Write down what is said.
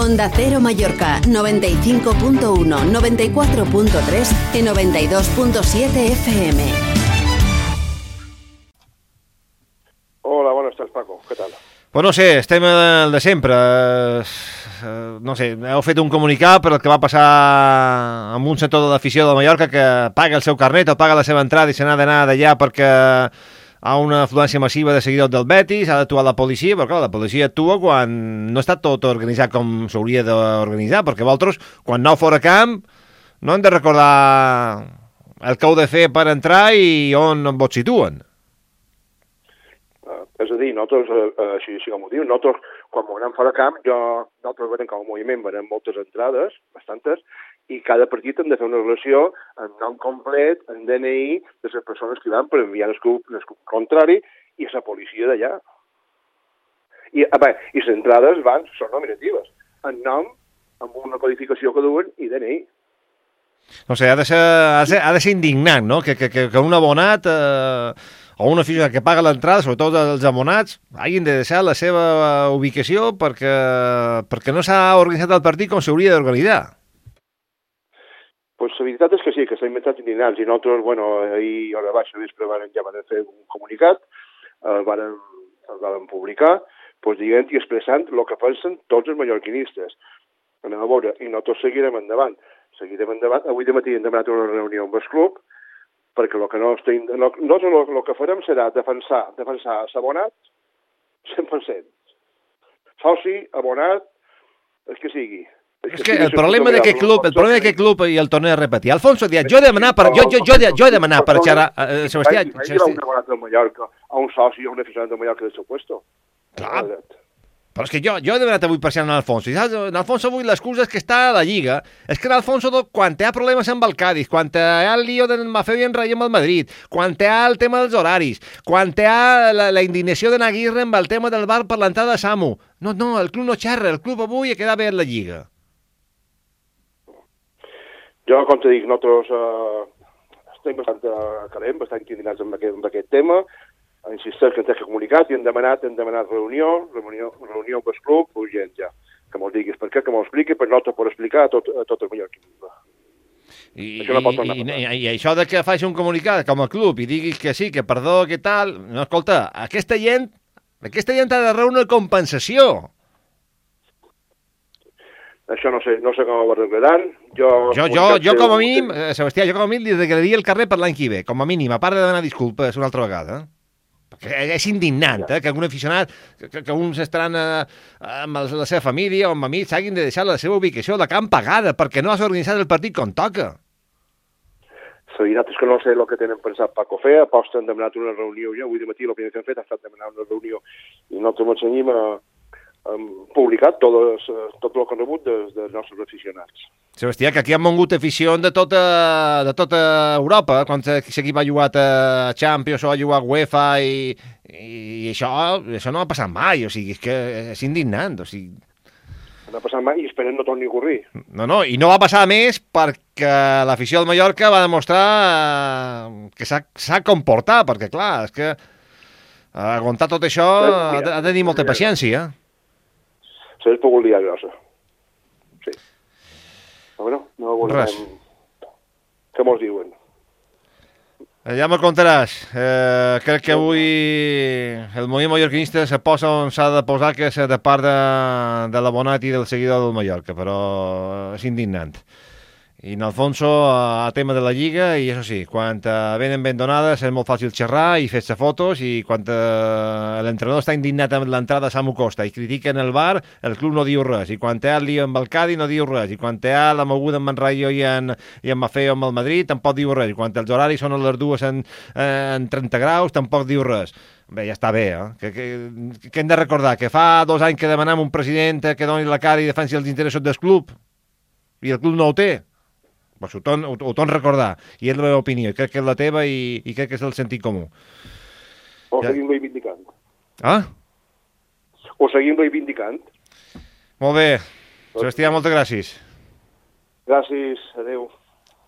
Onda Cero Mallorca 95.1, 94.3 y 92.7 FM. Hola, buenas tardes, Paco. ¿Qué tal? Pues no sé, estem el de sempre. Eh, no sé, heu fet un comunicat per el que va passar amb un sector de l'afició de Mallorca que paga el seu carnet o paga la seva entrada i se n'ha d'anar d'allà perquè a una afluència massiva de seguidors del Betis, ha d'actuar la policia, però clar, la policia actua quan no està tot organitzat com s'hauria d'organitzar, perquè vosaltres, quan aneu fora camp, no hem de recordar el que heu de fer per entrar i on vos situen. Uh, és a dir, nosaltres, uh, així, així com ho diu, nosaltres, quan anem fora camp, jo, nosaltres veiem com a moviment, veiem moltes entrades, bastantes, i cada partit hem de fer una relació en nom complet, en DNI, de les persones que van per enviar el club, el club contrari i la policia d'allà. I, a veure, i les entrades van, són nominatives, en nom, amb una codificació que duen i DNI. No sé, ha de ser, ha de ser, ha de ser indignant, no? Que, que, que, que un abonat eh, o un aficionat que paga l'entrada, sobretot els abonats, hagin de deixar la seva ubicació perquè, perquè no s'ha organitzat el partit com s'hauria d'organitzar pues la veritat és que sí, que s'ha inventat indignants i nosaltres, bueno, ahir hora baixa vespre van, ja van fer un comunicat, el van, el van publicar, pues, dient i expressant el que pensen tots els mallorquinistes. Anem a veure, i nosaltres seguirem endavant. Seguirem endavant. Avui de matí hem demanat una reunió amb el club, perquè el que no estem... No, nosaltres el, el que farem serà defensar, defensar l'abonat 100%. Soci, abonat, el que sigui, és que el problema d'aquest club, el problema d'aquest club, i el torno a repetir, Alfonso Díaz, jo he demanat per, jo, jo, jo, jo he demanat per xerrar, eh, Sebastià... Ahir va un abonat del Mallorca, a un soci, a un aficionat del Mallorca del seu puesto. Clar, però és que jo, jo he demanat avui per xerrar en Alfonso, i saps, en Alfonso avui l'excusa és que està a la Lliga, és que en Alfonso, quan té problemes amb el Cádiz, quan té el lío del Mafeu i en Rai amb el Madrid, quan té el tema dels horaris, quan té la, la indignació de Naguirre amb el tema del bar per l'entrada de Samu, no, no, el club no xerra, el club avui ha quedat bé en la Lliga. Jo, com te dic, nosaltres eh, estem bastant eh, calent, bastant indignats amb aquest, amb aquest tema, insisteix que ens que comunicat i hem demanat, hem demanat reunió, reunió, reunió amb el club, urgent ja, que mos diguis. Per què, que m'ho expliqui, per nosaltres per explicar a tot, a tot el mallorquinisme. I, això no i, i, I això de que faci un comunicat com a club i diguis que sí, que perdó, que tal... No, escolta, aquesta gent, aquesta gent ha de rebre una compensació això no sé, no sé com ho arreglaran. Jo, jo, jo, jo com a mínim, eh, Sebastià, jo com a mínim li regalaria el carrer per l'any que ve, com a mínim, a part de demanar disculpes una altra vegada. Perquè és indignant, eh, que un aficionat, que, que uns estaran eh, amb la seva família o amb amics s'hagin de deixar la seva ubicació, la camp pagada, perquè no has organitzat el partit com toca. La veritat és que no sé el que tenen pensat Paco fer, aposta han demanat una reunió ja, avui de matí la primer que han fet ha estat demanar una reunió i nosaltres ens a, hem publicat tot, tot el que han rebut dels, dels nostres aficionats. Sebastià, que aquí han vengut afició de tota, de tota Europa, quan l'equip ha jugat a Champions o ha jugat a UEFA i, i això, això no ha passat mai, o sigui, és que és indignant, o sigui... No ha passat mai i esperem no torni a ocorrir. No, no, i no va passar més perquè l'afició del Mallorca va demostrar eh, que s'ha comportat, perquè clar, és que aguantar tot això ha de, ha de tenir molta paciència. Eh? Pogut liar grossa. Sí. Però bueno, no volem... Res. Què mos diuen? Eh, ja me contaràs. Eh, crec que avui el moviment mallorquinista se posa on s'ha de posar, que és de part de, de l'abonat i del seguidor del Mallorca, però és indignant. I en Alfonso, a, a tema de la Lliga, i això sí, quan venen ben donades és molt fàcil xerrar i fer-se fotos, i quan uh, l'entrenador està indignat amb l'entrada a Samu Costa i critiquen el bar, el club no diu res, i quan té el lío amb el Cadi no diu res, i quan té la moguda amb en Rayo i en, i en Mafeo amb el Madrid tampoc diu res, i quan els horaris són a les dues en, en 30 graus tampoc diu res. Bé, ja està bé, eh? Que, que, que hem de recordar? Que fa dos anys que demanem un president que doni la cara i defensi els interessos del club, i el club no ho té Pues ho, torn, ho, ho torn recordar. I és la meva opinió. Crec que és la teva i, i crec que és el sentit comú. O ja. seguim reivindicant. Ah? O seguim reivindicant. Molt bé. Sebastià, moltes gràcies. Gràcies. Adéu.